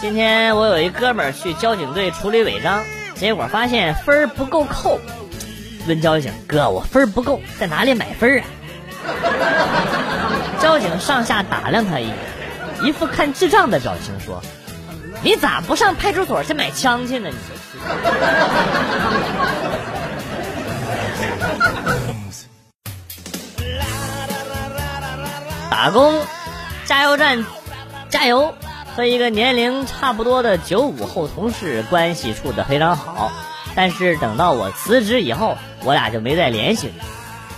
今天我有一哥们儿去交警队处理违章，结果发现分儿不够扣。问交警哥，我分儿不够，在哪里买分儿啊？交警上下打量他一眼，一副看智障的表情说：“你咋不上派出所去买枪去呢？你。”打工，加油站，加油！和一个年龄差不多的九五后同事关系处得非常好，但是等到我辞职以后，我俩就没再联系了。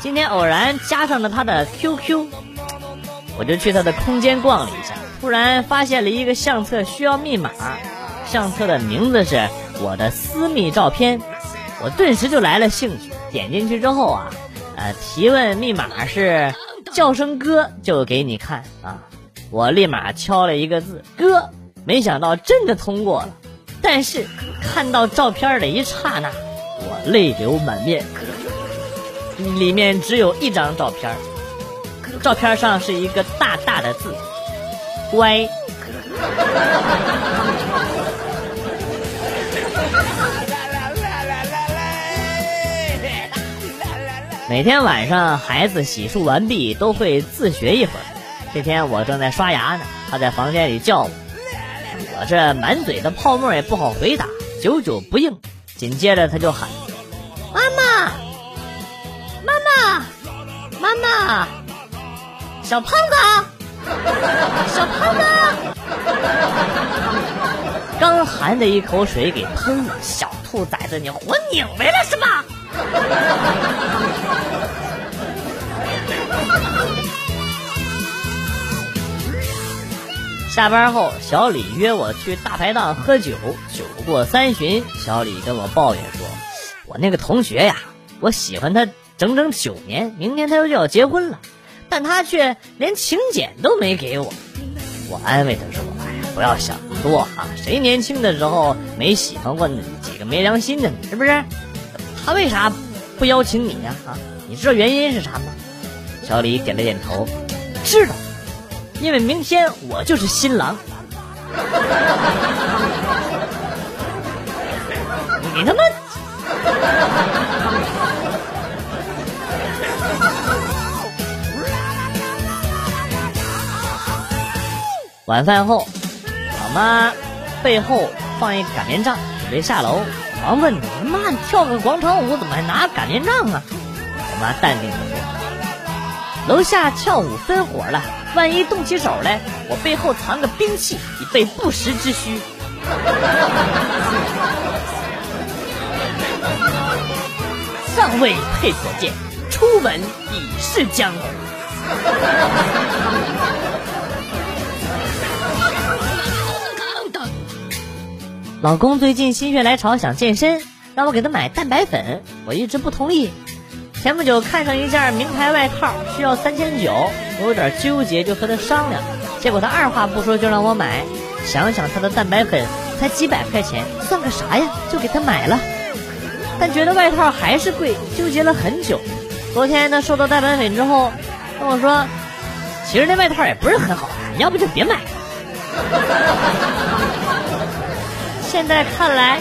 今天偶然加上了他的 QQ，我就去他的空间逛了一下，突然发现了一个相册需要密码，相册的名字是我的私密照片，我顿时就来了兴趣，点进去之后啊，呃，提问密码是。叫声哥就给你看啊！我立马敲了一个字“哥”，没想到真的通过了。但是看到照片的一刹那，我泪流满面。里面只有一张照片，照片上是一个大大的字“乖”。每天晚上，孩子洗漱完毕都会自学一会儿。这天我正在刷牙呢，他在房间里叫我，我这满嘴的泡沫也不好回答，久久不应。紧接着他就喊：“妈妈，妈妈，妈妈，小胖子，小胖子！”刚含的一口水给喷了，小兔崽子，你活拧歪了是吧？下班后，小李约我去大排档喝酒。酒过三巡，小李跟我抱怨说：“我那个同学呀，我喜欢他整整九年，明天他就要结婚了，但他却连请柬都没给我。”我安慰他说：“哎呀，不要想那么多啊，谁年轻的时候没喜欢过几个没良心的呢？是不是？他为啥不邀请你呀？啊，你知道原因是啥吗？”小李点了点头，知道。因为明天我就是新郎，你他妈！晚饭后，老妈背后放一擀面杖，准备下楼。忙问你：“妈，你跳个广场舞怎么还拿擀面杖啊？”我妈淡定的说：“楼下跳舞分伙了。”万一动起手来，我背后藏个兵器，以备不时之需。上尉配所见，初闻已是江湖。老公最近心血来潮想健身，让我给他买蛋白粉，我一直不同意。前不久看上一件名牌外套，需要三千九，我有点纠结，就和他商量。结果他二话不说就让我买。想想他的蛋白粉才几百块钱，算个啥呀？就给他买了。但觉得外套还是贵，纠结了很久。昨天他收到蛋白粉之后，跟我说：“其实那外套也不是很好看，要不就别买了。”现在看来，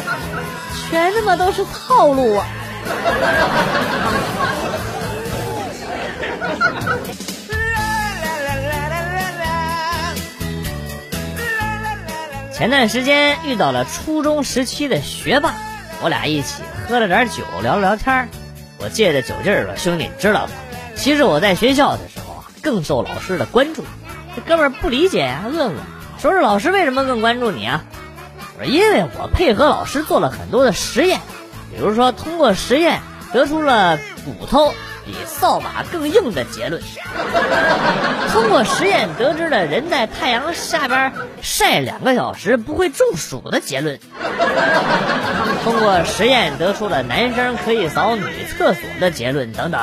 全他妈都是套路啊！前段时间遇到了初中时期的学霸，我俩一起喝了点酒，聊了聊天我借着酒劲儿说：“兄弟，你知道吗？其实我在学校的时候啊，更受老师的关注。”这哥们儿不理解呀，问我：“说是老师为什么更关注你啊？”我说：“因为我配合老师做了很多的实验。”比如说，通过实验得出了骨头比扫把更硬的结论；通过实验得知了人在太阳下边晒两个小时不会中暑的结论；通过实验得出了男生可以扫女厕所的结论等等。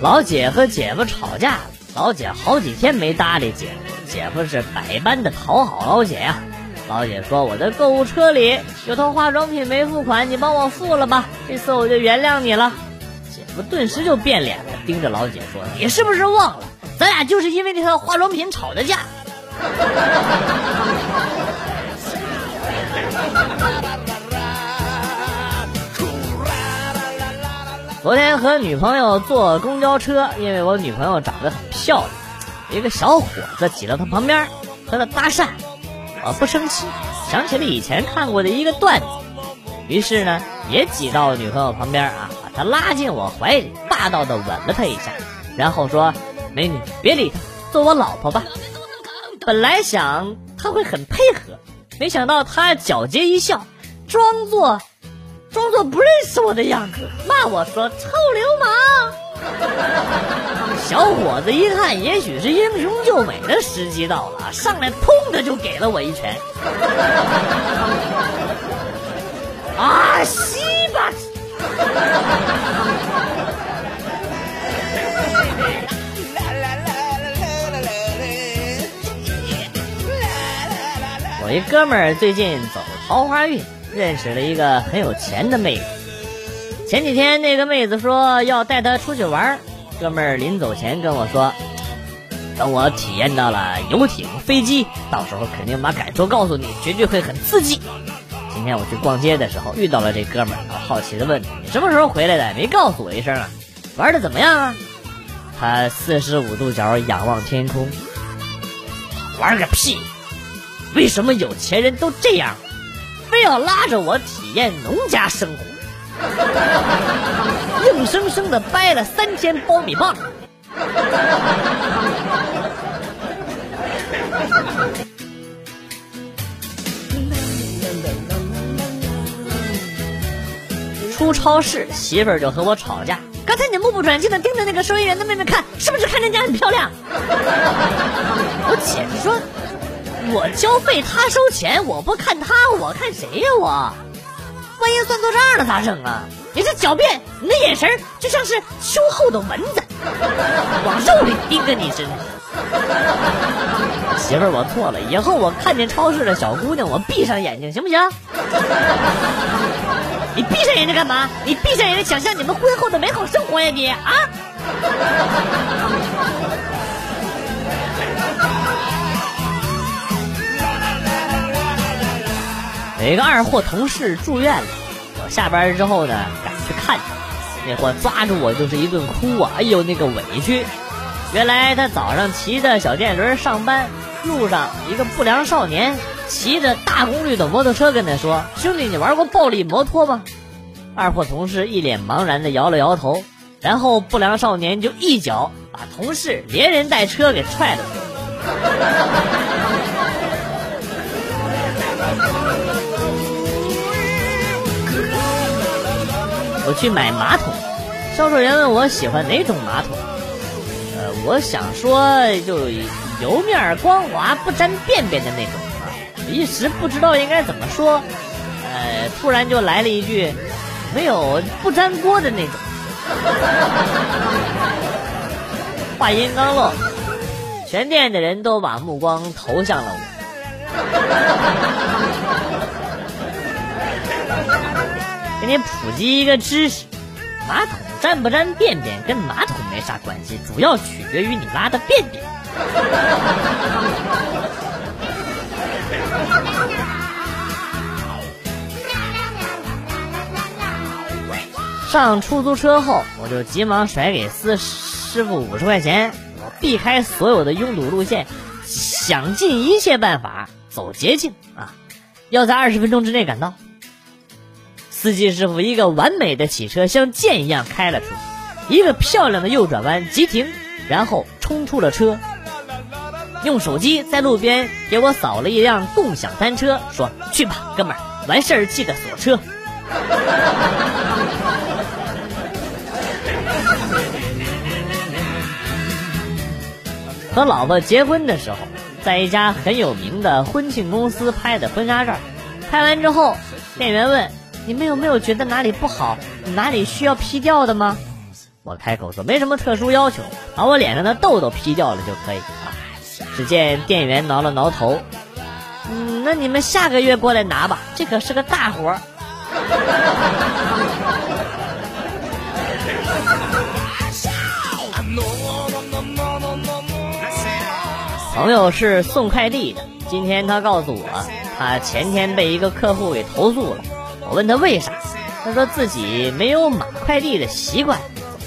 老姐和姐夫吵架。老姐好几天没搭理姐夫，姐夫是百般的讨好老姐呀。老姐说：“我的购物车里有套化妆品没付款，你帮我付了吧，这次我就原谅你了。”姐夫顿时就变脸了，盯着老姐说：“你是不是忘了，咱俩就是因为那套化妆品吵的架？” 昨天和女朋友坐公交车，因为我女朋友长得很漂亮，一个小伙子挤到他旁边，和他搭讪。我不生气，想起了以前看过的一个段子，于是呢，也挤到女朋友旁边啊，把她拉进我怀里，霸道的吻了她一下，然后说：“美女，别理他，做我老婆吧。”本来想他会很配合，没想到他皎洁一笑，装作。装作不认识我的样子，骂我说臭流氓。小伙子一看，也许是英雄救美的时机到了，上来砰的就给了我一拳。啊，西吧！我一哥们儿最近走桃花运。认识了一个很有钱的妹子。前几天那个妹子说要带他出去玩，哥们儿临走前跟我说：“等我体验到了游艇、飞机，到时候肯定把感受告诉你，绝对会很刺激。”今天我去逛街的时候遇到了这哥们儿，好奇的问：“你什么时候回来的？没告诉我一声啊？玩的怎么样啊？”他四十五度角仰望天空：“玩个屁！为什么有钱人都这样？”非要拉着我体验农家生活，硬生生的掰了三天苞米棒。出超市，媳妇儿就和我吵架。刚才你目不转睛的盯着那个收银员的妹妹看，是不是看人家很漂亮？我姐夫说。我交费，他收钱，我不看他，我看谁呀？我，万一算错账了咋整啊？你这狡辩，你的眼神就像是秋后的蚊子，往肉里叮着你身上。媳妇儿，我错了，以后我看见超市的小姑娘，我闭上眼睛，行不行？你闭上眼睛干嘛？你闭上眼睛想象你们婚后的美好生活呀？你啊？有一个二货同事住院了，我下班之后呢，赶去看他。那货抓住我就是一顿哭啊！哎呦，那个委屈。原来他早上骑着小电驴上班，路上一个不良少年骑着大功率的摩托车跟他说：“兄弟，你玩过暴力摩托吗？”二货同事一脸茫然的摇了摇头，然后不良少年就一脚把同事连人带车给踹了出去。去买马桶，销售员问我喜欢哪种马桶，呃，我想说就油面光滑不沾便便的那种啊，一时不知道应该怎么说，呃，突然就来了一句，没有不粘锅的那种。话音刚落，全店的人都把目光投向了我。给你普及一个知识：马桶沾不沾便便跟马桶没啥关系，主要取决于你拉的便便。上出租车后，我就急忙甩给司师傅五十块钱，我避开所有的拥堵路线，想尽一切办法走捷径啊，要在二十分钟之内赶到。司机师傅一个完美的起车，像箭一样开了出去，一个漂亮的右转弯急停，然后冲出了车，用手机在路边给我扫了一辆共享单车，说：“去吧，哥们儿，完事儿记得锁车。”和老婆结婚的时候，在一家很有名的婚庆公司拍的婚纱照，拍完之后，店员问。你们有没有觉得哪里不好，哪里需要 P 掉的吗？我开口说没什么特殊要求，把我脸上的痘痘 P 掉了就可以啊。只见店员挠了挠头，嗯，那你们下个月过来拿吧，这可是个大活儿。朋友是送快递的，今天他告诉我，他前天被一个客户给投诉了。我问他为啥，他说自己没有码快递的习惯，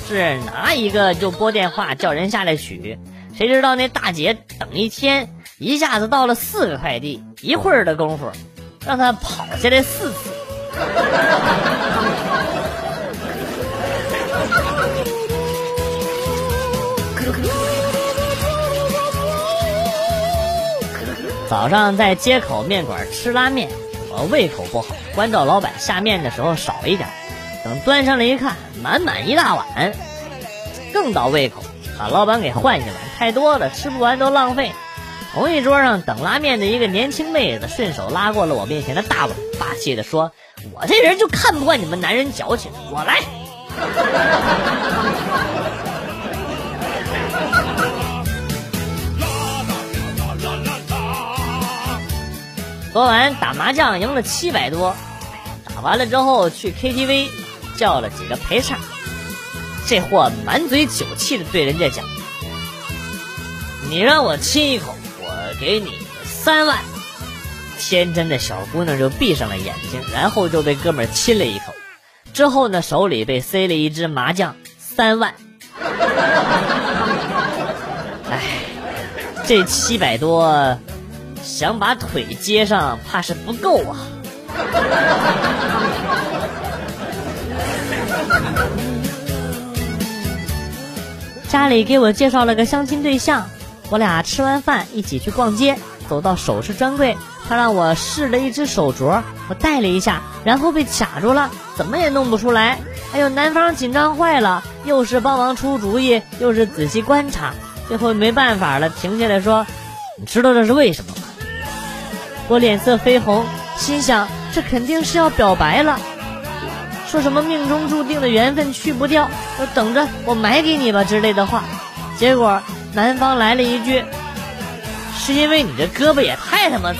是拿一个就拨电话叫人下来取。谁知道那大姐等一天，一下子到了四个快递，一会儿的功夫，让他跑下来四次。早上在街口面馆吃拉面，我胃口不好，关照老板下面的时候少一点。等端上来一看，满满一大碗，更倒胃口，把老板给换下来，太多了，吃不完都浪费。同一桌上等拉面的一个年轻妹子顺手拉过了我面前的大碗，霸气的说：“我这人就看不惯你们男人矫情，我来。”昨晚打麻将赢了七百多，打完了之后去 KTV 叫了几个陪唱，这货满嘴酒气的对人家讲：“你让我亲一口，我给你三万。”天真的小姑娘就闭上了眼睛，然后就被哥们亲了一口，之后呢手里被塞了一支麻将，三万。哎，这七百多。想把腿接上，怕是不够啊！家里给我介绍了个相亲对象，我俩吃完饭一起去逛街，走到首饰专柜，他让我试了一只手镯，我戴了一下，然后被卡住了，怎么也弄不出来。哎呦，男方紧张坏了，又是帮忙出主意，又是仔细观察，最后没办法了，停下来说：“你知道这是为什么吗？”我脸色绯红，心想这肯定是要表白了，说什么命中注定的缘分去不掉，我等着我买给你吧之类的话。结果男方来了一句：“是因为你这胳膊也太他妈粗。”